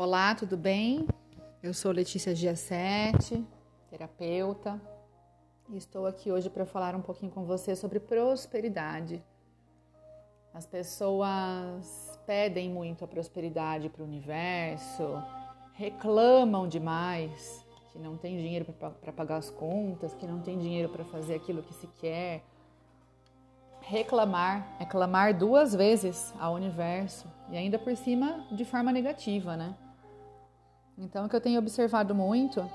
Olá, tudo bem? Eu sou Letícia Giassetti, terapeuta, e estou aqui hoje para falar um pouquinho com você sobre prosperidade. As pessoas pedem muito a prosperidade para o universo, reclamam demais que não tem dinheiro para pagar as contas, que não tem dinheiro para fazer aquilo que se quer. Reclamar é clamar duas vezes ao universo e ainda por cima de forma negativa, né? Então, o que eu tenho observado muito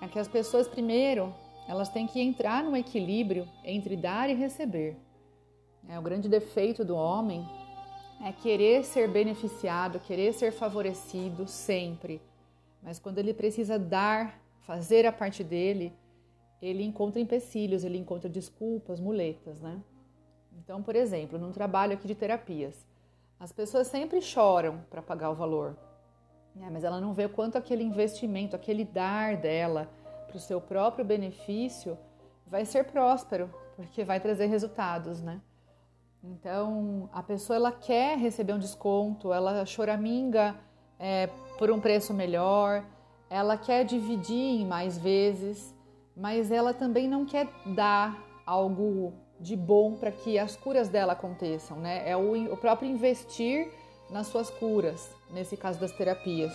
é que as pessoas, primeiro, elas têm que entrar no equilíbrio entre dar e receber. É, o grande defeito do homem é querer ser beneficiado, querer ser favorecido sempre. Mas quando ele precisa dar, fazer a parte dele, ele encontra empecilhos, ele encontra desculpas, muletas, né? Então, por exemplo, num trabalho aqui de terapias, as pessoas sempre choram para pagar o valor, né? mas ela não vê o quanto aquele investimento, aquele dar dela para o seu próprio benefício vai ser próspero, porque vai trazer resultados, né? Então, a pessoa ela quer receber um desconto, ela choraminga é, por um preço melhor, ela quer dividir em mais vezes, mas ela também não quer dar algo de bom para que as curas dela aconteçam, né? É o, o próprio investir nas suas curas, nesse caso das terapias.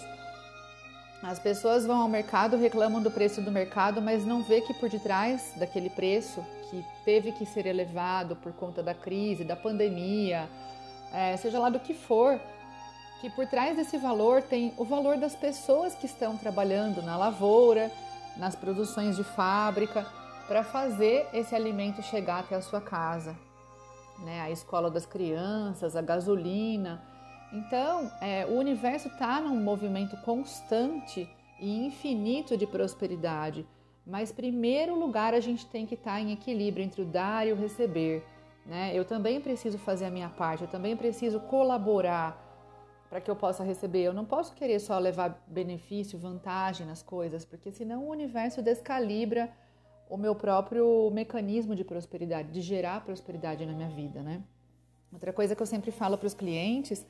As pessoas vão ao mercado, reclamam do preço do mercado, mas não vê que por detrás daquele preço que teve que ser elevado por conta da crise, da pandemia, é, seja lá do que for, que por trás desse valor tem o valor das pessoas que estão trabalhando na lavoura, nas produções de fábrica, para fazer esse alimento chegar até a sua casa. Né? A escola das crianças, a gasolina. Então, é, o universo está num movimento constante e infinito de prosperidade. Mas, primeiro lugar, a gente tem que estar tá em equilíbrio entre o dar e o receber. Né? Eu também preciso fazer a minha parte, eu também preciso colaborar para que eu possa receber. Eu não posso querer só levar benefício, vantagem nas coisas, porque senão o universo descalibra o meu próprio mecanismo de prosperidade, de gerar prosperidade na minha vida, né? Outra coisa que eu sempre falo para os clientes: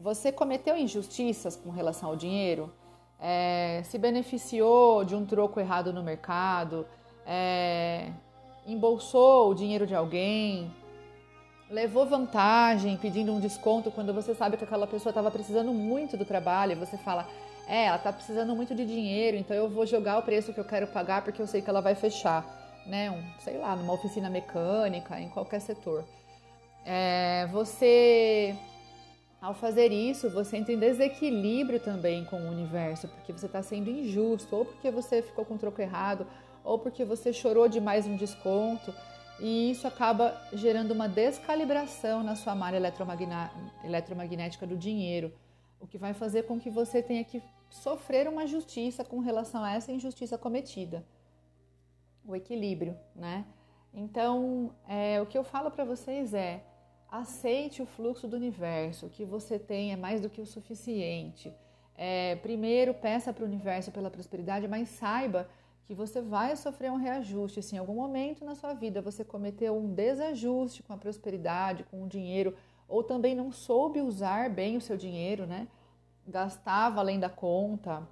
você cometeu injustiças com relação ao dinheiro? É, se beneficiou de um troco errado no mercado? É, embolsou o dinheiro de alguém? Levou vantagem pedindo um desconto quando você sabe que aquela pessoa estava precisando muito do trabalho e você fala: é, ela tá precisando muito de dinheiro, então eu vou jogar o preço que eu quero pagar porque eu sei que ela vai fechar, né? Um, sei lá, numa oficina mecânica, em qualquer setor. É, você, ao fazer isso, você entra em desequilíbrio também com o universo, porque você está sendo injusto, ou porque você ficou com o troco errado, ou porque você chorou demais um desconto, e isso acaba gerando uma descalibração na sua malha eletromagnética do dinheiro, o que vai fazer com que você tenha que sofrer uma justiça com relação a essa injustiça cometida. O equilíbrio, né? Então, é, o que eu falo para vocês é: aceite o fluxo do universo, o que você tem é mais do que o suficiente. É, primeiro, peça para o universo pela prosperidade, mas saiba que você vai sofrer um reajuste. Se em algum momento na sua vida você cometeu um desajuste com a prosperidade, com o dinheiro, ou também não soube usar bem o seu dinheiro, né? gastava além da conta,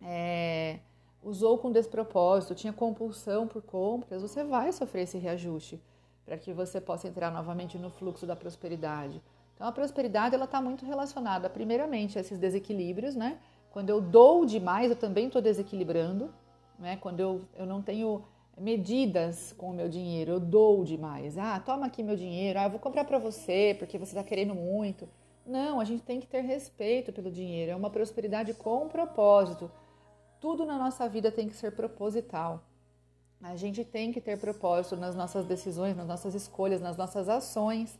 é, usou com despropósito, tinha compulsão por compras, você vai sofrer esse reajuste para que você possa entrar novamente no fluxo da prosperidade. Então, a prosperidade ela está muito relacionada, primeiramente, a esses desequilíbrios, né? Quando eu dou demais, eu também estou desequilibrando, né? Quando eu, eu não tenho medidas com o meu dinheiro, eu dou demais. Ah, toma aqui meu dinheiro, ah, eu vou comprar para você porque você está querendo muito. Não, a gente tem que ter respeito pelo dinheiro. É uma prosperidade com propósito. Tudo na nossa vida tem que ser proposital. A gente tem que ter propósito nas nossas decisões, nas nossas escolhas, nas nossas ações,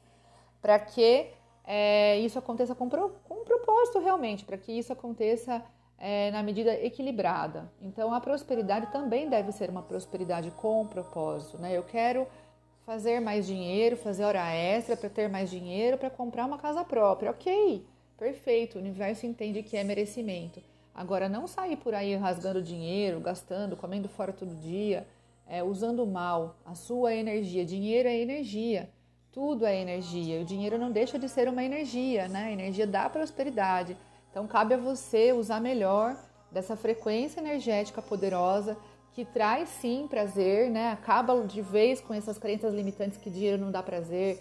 para que é, isso aconteça com, pro, com um propósito realmente, para que isso aconteça é, na medida equilibrada. Então, a prosperidade também deve ser uma prosperidade com propósito. Né? Eu quero fazer mais dinheiro, fazer hora extra para ter mais dinheiro para comprar uma casa própria. Ok, perfeito. O universo entende que é merecimento. Agora, não sair por aí rasgando dinheiro, gastando, comendo fora todo dia, é, usando mal a sua energia. Dinheiro é energia, tudo é energia. O dinheiro não deixa de ser uma energia, né? A energia da prosperidade. Então cabe a você usar melhor dessa frequência energética poderosa que traz sim prazer, né? Acaba de vez com essas crenças limitantes que dinheiro não dá prazer,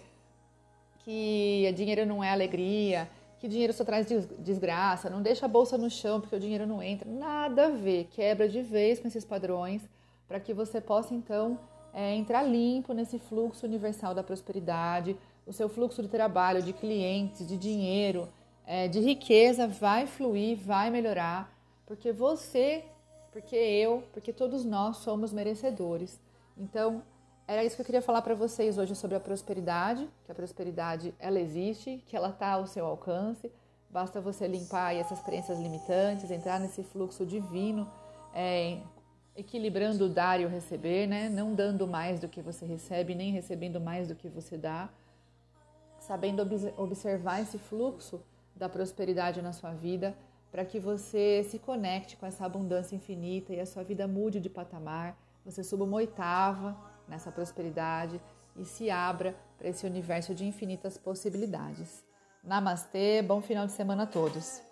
que dinheiro não é alegria, que dinheiro só traz desgraça, não deixa a bolsa no chão porque o dinheiro não entra. Nada a ver. Quebra de vez com esses padrões para que você possa então é, entrar limpo nesse fluxo universal da prosperidade, o seu fluxo de trabalho, de clientes, de dinheiro, é, de riqueza vai fluir, vai melhorar, porque você, porque eu, porque todos nós somos merecedores. Então, era isso que eu queria falar para vocês hoje sobre a prosperidade, que a prosperidade ela existe, que ela está ao seu alcance. Basta você limpar essas crenças limitantes, entrar nesse fluxo divino, é, equilibrando dar e o receber, né? Não dando mais do que você recebe, nem recebendo mais do que você dá. Sabendo observar esse fluxo da prosperidade na sua vida, para que você se conecte com essa abundância infinita e a sua vida mude de patamar, você suba uma oitava nessa prosperidade e se abra para esse universo de infinitas possibilidades. Namastê, bom final de semana a todos!